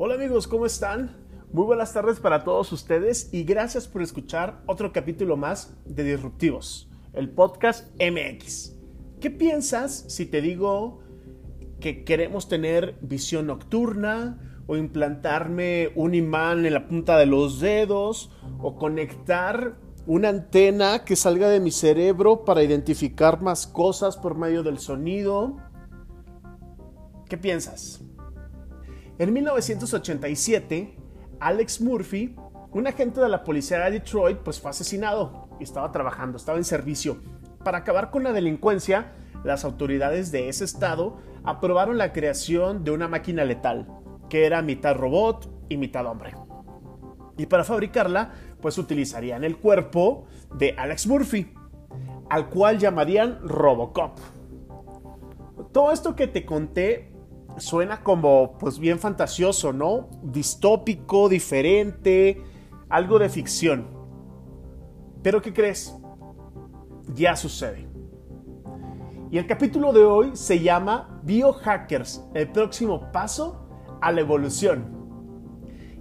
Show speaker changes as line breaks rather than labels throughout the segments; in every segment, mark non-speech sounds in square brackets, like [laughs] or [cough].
Hola amigos, ¿cómo están? Muy buenas tardes para todos ustedes y gracias por escuchar otro capítulo más de Disruptivos, el podcast MX. ¿Qué piensas si te digo que queremos tener visión nocturna o implantarme un imán en la punta de los dedos o conectar una antena que salga de mi cerebro para identificar más cosas por medio del sonido? ¿Qué piensas? En 1987, Alex Murphy, un agente de la policía de Detroit, pues fue asesinado y estaba trabajando, estaba en servicio. Para acabar con la delincuencia, las autoridades de ese estado aprobaron la creación de una máquina letal, que era mitad robot y mitad hombre. Y para fabricarla, pues utilizarían el cuerpo de Alex Murphy, al cual llamarían Robocop. Todo esto que te conté suena como pues bien fantasioso, ¿no? Distópico, diferente, algo de ficción. Pero ¿qué crees? Ya sucede. Y el capítulo de hoy se llama Biohackers, el próximo paso a la evolución.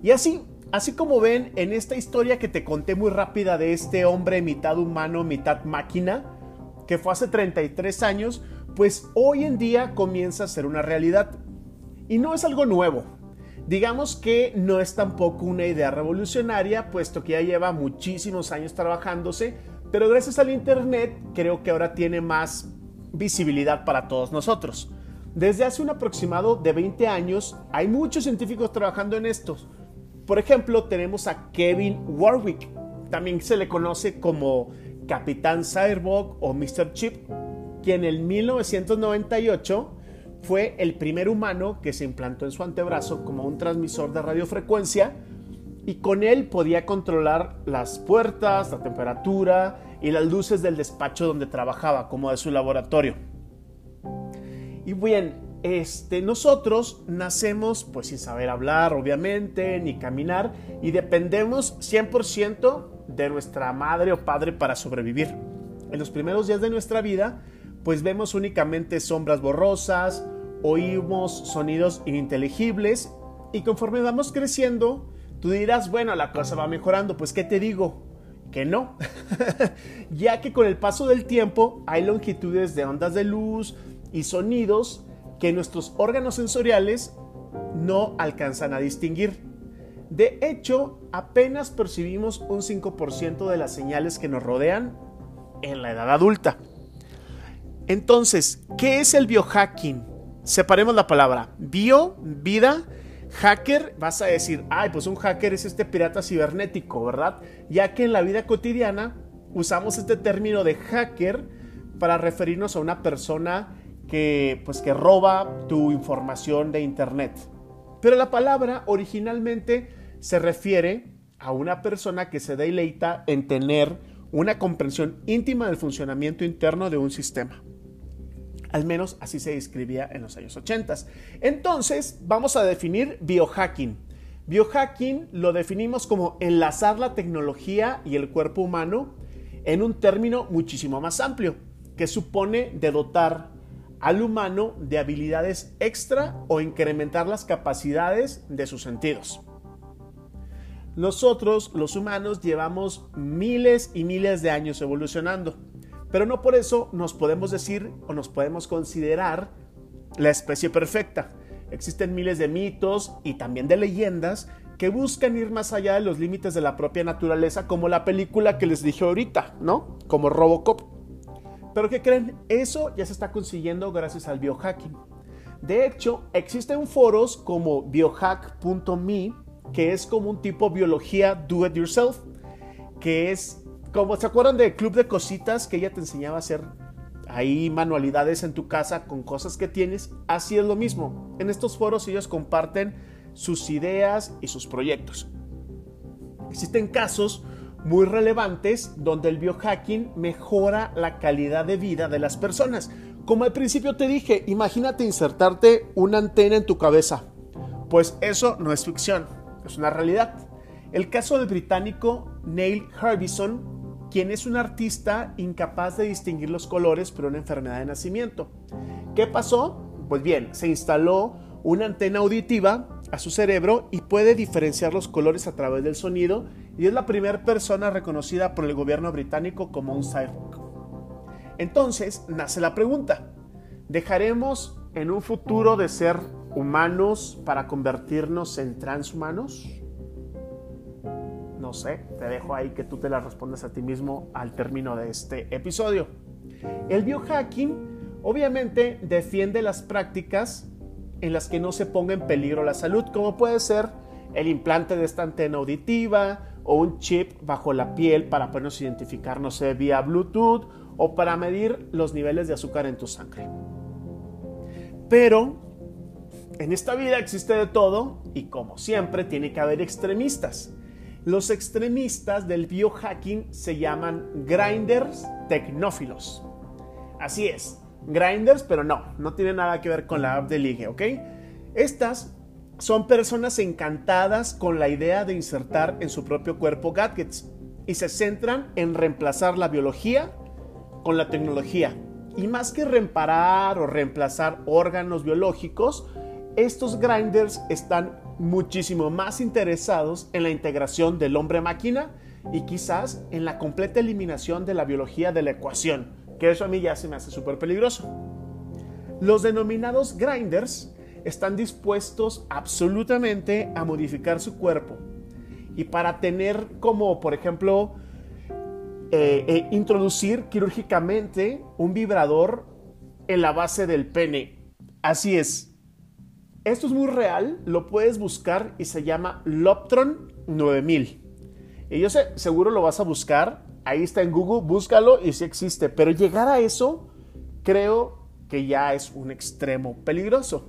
Y así, así como ven en esta historia que te conté muy rápida de este hombre mitad humano, mitad máquina, que fue hace 33 años, pues hoy en día comienza a ser una realidad. Y no es algo nuevo. Digamos que no es tampoco una idea revolucionaria, puesto que ya lleva muchísimos años trabajándose, pero gracias al Internet creo que ahora tiene más visibilidad para todos nosotros. Desde hace un aproximado de 20 años hay muchos científicos trabajando en estos. Por ejemplo, tenemos a Kevin Warwick, también se le conoce como Capitán Cyborg o Mr. Chip, quien en el 1998 fue el primer humano que se implantó en su antebrazo como un transmisor de radiofrecuencia y con él podía controlar las puertas, la temperatura y las luces del despacho donde trabajaba, como de su laboratorio. Y bien, este, nosotros nacemos pues sin saber hablar, obviamente, ni caminar, y dependemos 100% de nuestra madre o padre para sobrevivir. En los primeros días de nuestra vida, pues vemos únicamente sombras borrosas, oímos sonidos ininteligibles y conforme vamos creciendo, tú dirás, bueno, la cosa va mejorando, pues ¿qué te digo? Que no, [laughs] ya que con el paso del tiempo hay longitudes de ondas de luz y sonidos que nuestros órganos sensoriales no alcanzan a distinguir. De hecho, apenas percibimos un 5% de las señales que nos rodean en la edad adulta. Entonces, ¿qué es el biohacking? Separemos la palabra. Bio, vida, hacker, vas a decir, ay, pues un hacker es este pirata cibernético, ¿verdad? Ya que en la vida cotidiana usamos este término de hacker para referirnos a una persona que, pues, que roba tu información de Internet. Pero la palabra originalmente se refiere a una persona que se deleita en tener una comprensión íntima del funcionamiento interno de un sistema. Al menos así se describía en los años 80. Entonces, vamos a definir biohacking. Biohacking lo definimos como enlazar la tecnología y el cuerpo humano en un término muchísimo más amplio, que supone de dotar al humano de habilidades extra o incrementar las capacidades de sus sentidos. Nosotros, los humanos, llevamos miles y miles de años evolucionando. Pero no por eso nos podemos decir o nos podemos considerar la especie perfecta. Existen miles de mitos y también de leyendas que buscan ir más allá de los límites de la propia naturaleza, como la película que les dije ahorita, ¿no? Como Robocop. Pero ¿qué creen? Eso ya se está consiguiendo gracias al biohacking. De hecho, existen foros como biohack.me, que es como un tipo biología do it yourself, que es como se acuerdan del club de cositas que ella te enseñaba a hacer ahí manualidades en tu casa con cosas que tienes, así es lo mismo. En estos foros ellos comparten sus ideas y sus proyectos. Existen casos muy relevantes donde el biohacking mejora la calidad de vida de las personas. Como al principio te dije, imagínate insertarte una antena en tu cabeza. Pues eso no es ficción, es una realidad. El caso del británico Neil Harbison quien es un artista incapaz de distinguir los colores por una enfermedad de nacimiento. ¿Qué pasó? Pues bien, se instaló una antena auditiva a su cerebro y puede diferenciar los colores a través del sonido y es la primera persona reconocida por el gobierno británico como un cyborg. Entonces nace la pregunta, ¿dejaremos en un futuro de ser humanos para convertirnos en transhumanos? No sé, te dejo ahí que tú te la respondas a ti mismo al término de este episodio. El biohacking obviamente defiende las prácticas en las que no se ponga en peligro la salud, como puede ser el implante de esta antena auditiva o un chip bajo la piel para podernos identificar, no sé, vía Bluetooth o para medir los niveles de azúcar en tu sangre. Pero en esta vida existe de todo y como siempre tiene que haber extremistas. Los extremistas del biohacking se llaman grinders tecnófilos. Así es, grinders, pero no, no tiene nada que ver con la app de ligue, ¿ok? Estas son personas encantadas con la idea de insertar en su propio cuerpo gadgets y se centran en reemplazar la biología con la tecnología. Y más que reparar o reemplazar órganos biológicos, estos grinders están muchísimo más interesados en la integración del hombre-máquina y quizás en la completa eliminación de la biología de la ecuación, que eso a mí ya se me hace súper peligroso. Los denominados grinders están dispuestos absolutamente a modificar su cuerpo y para tener como, por ejemplo, eh, eh, introducir quirúrgicamente un vibrador en la base del pene. Así es. Esto es muy real, lo puedes buscar y se llama Loptron 9000. Y yo sé, seguro lo vas a buscar, ahí está en Google, búscalo y sí existe, pero llegar a eso creo que ya es un extremo peligroso.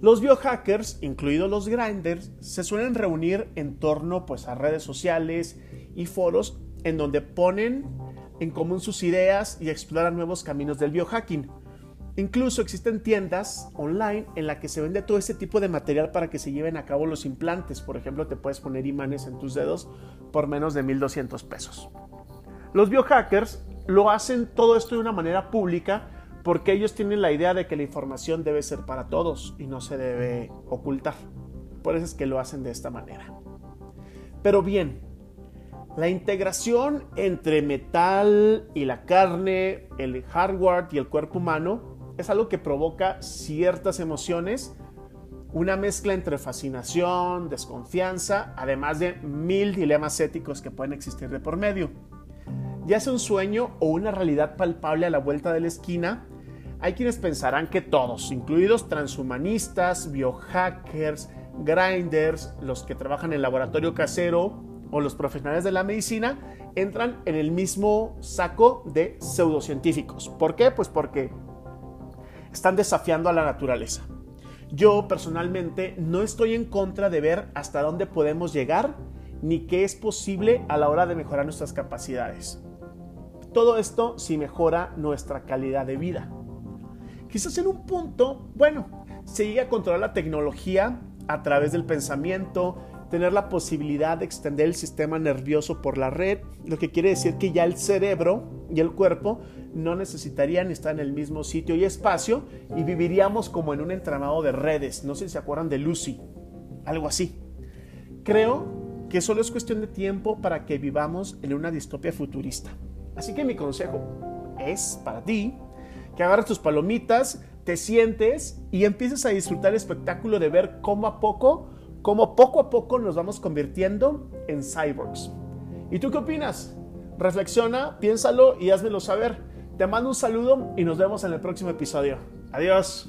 Los biohackers, incluidos los grinders, se suelen reunir en torno pues, a redes sociales y foros en donde ponen en común sus ideas y exploran nuevos caminos del biohacking. Incluso existen tiendas online en las que se vende todo este tipo de material para que se lleven a cabo los implantes. Por ejemplo, te puedes poner imanes en tus dedos por menos de 1200 pesos. Los biohackers lo hacen todo esto de una manera pública porque ellos tienen la idea de que la información debe ser para todos y no se debe ocultar. Por eso es que lo hacen de esta manera. Pero bien, la integración entre metal y la carne, el hardware y el cuerpo humano es algo que provoca ciertas emociones, una mezcla entre fascinación, desconfianza, además de mil dilemas éticos que pueden existir de por medio. Ya sea un sueño o una realidad palpable a la vuelta de la esquina, hay quienes pensarán que todos, incluidos transhumanistas, biohackers, grinders, los que trabajan en laboratorio casero, o los profesionales de la medicina entran en el mismo saco de pseudocientíficos. ¿Por qué? Pues porque están desafiando a la naturaleza. Yo personalmente no estoy en contra de ver hasta dónde podemos llegar ni qué es posible a la hora de mejorar nuestras capacidades. Todo esto si mejora nuestra calidad de vida. Quizás en un punto, bueno, se llegue a controlar la tecnología a través del pensamiento, tener la posibilidad de extender el sistema nervioso por la red, lo que quiere decir que ya el cerebro y el cuerpo no necesitarían estar en el mismo sitio y espacio y viviríamos como en un entramado de redes. No sé si se acuerdan de Lucy, algo así. Creo que solo es cuestión de tiempo para que vivamos en una distopia futurista. Así que mi consejo es para ti que agarres tus palomitas, te sientes y empieces a disfrutar el espectáculo de ver cómo a poco cómo poco a poco nos vamos convirtiendo en cyborgs. ¿Y tú qué opinas? Reflexiona, piénsalo y házmelo saber. Te mando un saludo y nos vemos en el próximo episodio. Adiós.